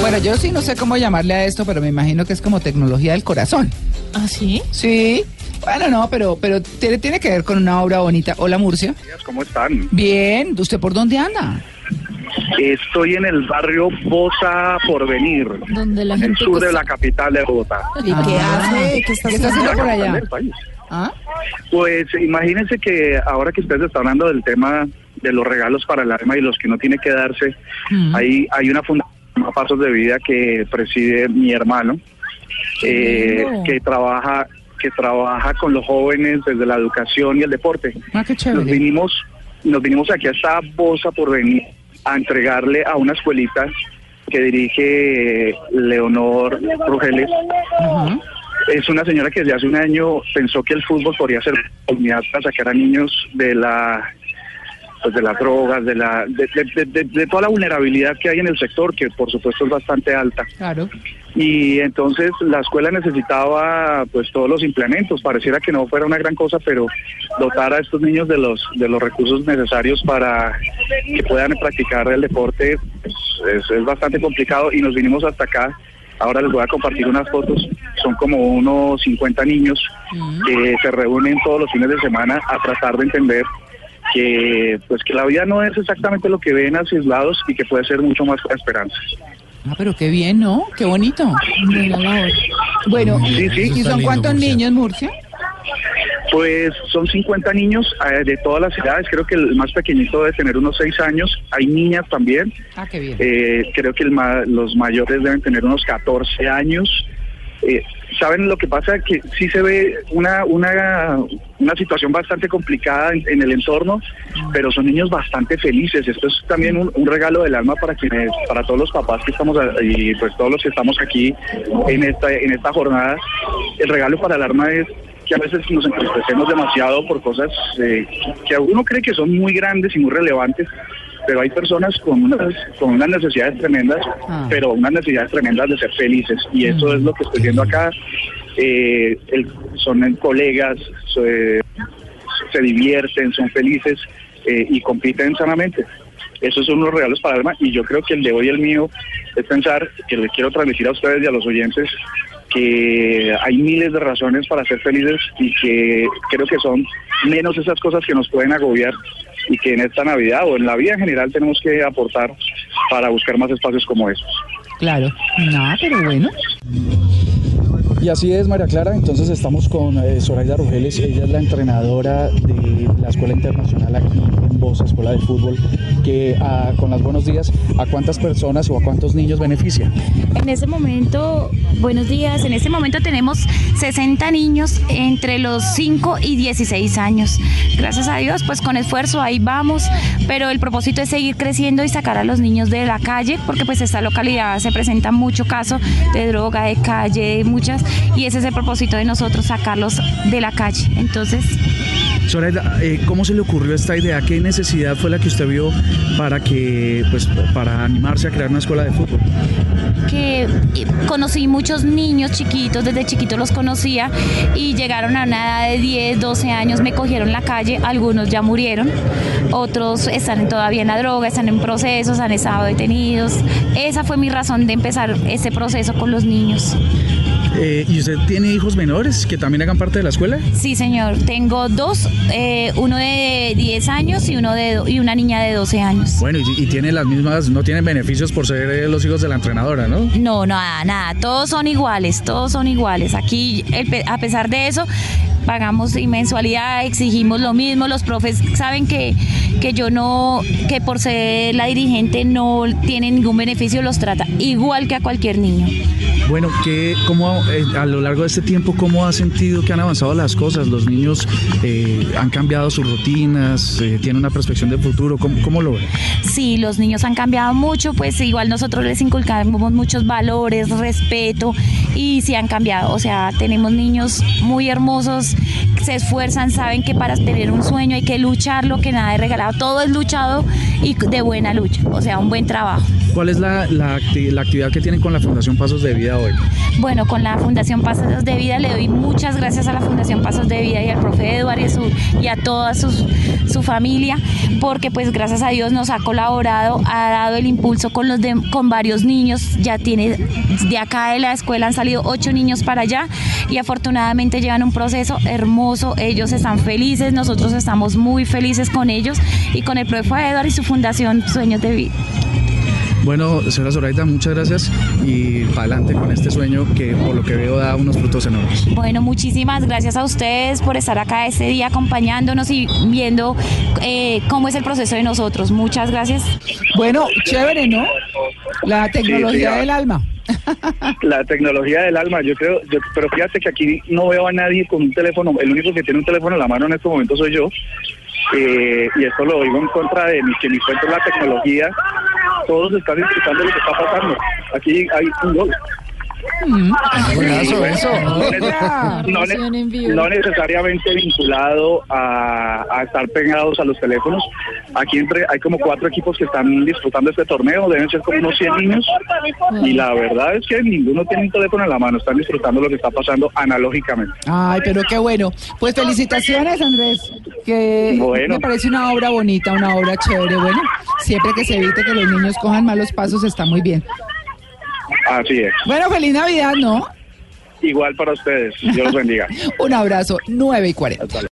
Bueno, yo sí no sé cómo llamarle a esto, pero me imagino que es como tecnología del corazón. ¿Ah, sí? Sí. Bueno, no, pero, pero tiene, tiene que ver con una obra bonita. Hola, Murcia. ¿Cómo están? Bien. ¿Usted por dónde anda? Estoy en el barrio Bosa Porvenir, Donde la en el gente... sur de la capital de Bogotá. ¿Y qué Ah. hace? ¿Qué está ¿Qué está haciendo? por allá? ¿Ah? Pues imagínense que ahora que ustedes están hablando del tema de los regalos para el alma y los que no tiene que darse, Mm. hay, hay una fundación Pasos de Vida que preside mi hermano, eh, que trabaja que trabaja con los jóvenes desde la educación y el deporte. Ah, Nos vinimos, nos vinimos aquí a esta Bosa por venir a entregarle a una escuelita que dirige Leonor Rugeles. Es una señora que desde hace un año pensó que el fútbol podría ser oportunidad para sacar a niños de la pues de las drogas, de la de, de- de- de toda la vulnerabilidad que hay en el sector, que por supuesto es bastante alta. Claro. Y entonces la escuela necesitaba pues todos los implementos, pareciera que no fuera una gran cosa, pero dotar a estos niños de los de los recursos necesarios para que puedan practicar el deporte pues, es, es bastante complicado y nos vinimos hasta acá. Ahora les voy a compartir unas fotos, son como unos 50 niños que se reúnen todos los fines de semana a tratar de entender que pues que la vida no es exactamente lo que ven a sus lados y que puede ser mucho más que la esperanza. Ah, pero qué bien, ¿no? Qué bonito. Bueno, Sí, sí. ¿y son cuántos niños, Murcia? Pues son 50 niños eh, de todas las edades, creo que el más pequeñito debe tener unos 6 años, hay niñas también, Ah, qué bien. eh, creo que el ma- los mayores deben tener unos 14 años. Eh, ¿Saben lo que pasa? Que sí se ve una, una, una situación bastante complicada en, el entorno, pero son niños bastante felices. Esto es también un, regalo del alma para quienes, para todos los papás que estamos y pues todos los que estamos aquí en esta, en esta jornada. El regalo para el alma es que a veces nos entristecemos demasiado por cosas eh, que uno cree que son muy grandes y muy relevantes, pero hay personas con unas, con unas necesidades tremendas, Ah. pero unas necesidades tremendas de ser felices. Y eso es lo que estoy viendo acá. Eh, el- son colegas, se, se divierten, son felices eh, y compiten sanamente. Esos son unos regalos para el alma y yo creo que el de hoy, el mío, es pensar que le quiero transmitir a ustedes y a los oyentes que hay miles de razones para ser felices y que creo que son menos esas cosas que nos pueden agobiar y que en esta Navidad o en la vida en general tenemos que aportar para buscar más espacios como estos. Claro. No, pero bueno. Y así es, María Clara. Entonces estamos con eh, Zoraida Rugeles. Ella es la entrenadora de la Escuela Internacional aquí en Bosa, Escuela de Fútbol, que ah, con las buenos días, ¿a cuántas personas o a cuántos niños beneficia? En ese momento, buenos días, en este momento tenemos 60 niños entre los 5 y 16 años. Gracias a Dios, pues con esfuerzo ahí vamos, pero el propósito es seguir creciendo y sacar a los niños de la calle, porque pues esta localidad se presenta mucho caso de droga, de calle, muchas, y ese es el propósito de nosotros, sacarlos de la calle. Entonces, Eh, ¿cómo se le ocurrió esta idea? ¿Qué necesidad fue la que usted vio para que, pues, para animarse a crear una escuela de fútbol? que eh, conocí muchos niños chiquitos, desde chiquitos los conocía y llegaron a una edad de 10, 12 años, me cogieron la calle, algunos ya murieron, otros están todavía en la droga, están en procesos, han estado detenidos. Esa fue mi razón de empezar ese proceso con los niños. Eh, ¿Y usted tiene hijos menores que también hagan parte de la escuela? Sí, señor, tengo dos, eh, uno de 10 años y, uno de, y una niña de 12 años. Bueno, y, y tiene las mismas, no tienen beneficios por ser eh, los hijos de la entrenadora, ¿no? No, nada, nada, todos son iguales, todos son iguales. Aquí, el a pesar de eso, pagamos mensualidad, exigimos lo mismo, los profes saben que, que yo no, que por ser la dirigente no tiene ningún beneficio, los trata igual que a cualquier niño. Bueno, ¿qué, cómo, eh, a lo largo de este tiempo, ¿cómo ha sentido que han avanzado las cosas? Los niños eh, han cambiado sus rutinas, eh, tienen una perspectiva de futuro, ¿cómo, cómo lo ven? Sí, los niños han cambiado mucho, pues igual nosotros les inculcamos muchos valores, respeto y sí han cambiado. O sea, tenemos niños muy hermosos, se esfuerzan, saben que para tener un sueño hay que lucharlo, que nada es regalado, todo es luchado y de buena lucha, o sea, un buen trabajo. ¿Cuál es la, la, acti- la actividad que tienen con la Fundación Pasos de Vida hoy? Bueno, con la Fundación Pasos de Vida le doy muchas gracias a la Fundación Pasos de Vida y al profe Eduardo y, su- y a toda su, su familia, porque pues gracias a Dios nos ha colaborado, ha dado el impulso con, los de- con varios niños, ya tiene, de acá de la escuela han salido ocho niños para allá y afortunadamente llevan un proceso hermoso, ellos están felices, nosotros estamos muy felices con ellos y con el profe Eduardo y su Fundación Sueños de Vida. Bueno, señora Zoraida, muchas gracias y para adelante con este sueño que por lo que veo da unos frutos enormes. Bueno, muchísimas gracias a ustedes por estar acá este día acompañándonos y viendo eh, cómo es el proceso de nosotros. Muchas gracias. Bueno, chévere, ¿no? La tecnología sí, del alma. La tecnología del alma, yo creo, yo- pero fíjate que aquí no veo a nadie con un teléfono, el único que tiene un teléfono en la mano en este momento soy yo, eh, y esto lo digo en contra de mi, que mi cuento la tecnología, todos están disfrutando lo que está pasando, aquí hay un gol. Eso. No, neces- no ne- no necesariamente vinculado a, a estar pegados a los teléfonos. Aquí entre hay como cuatro equipos que están disputando este torneo, deben ser como unos 100 niños. Y la verdad es que ninguno tiene un teléfono en la mano, están disfrutando lo que está pasando analógicamente. Ay, pero qué bueno. Pues felicitaciones, Andrés. Que Bueno. me parece una obra bonita, una obra chévere. Bueno, siempre que se evite que los niños cojan malos pasos está muy bien. Así es. Bueno, feliz Navidad, ¿no? Igual para ustedes. Dios los bendiga. Un abrazo, 9 y 40.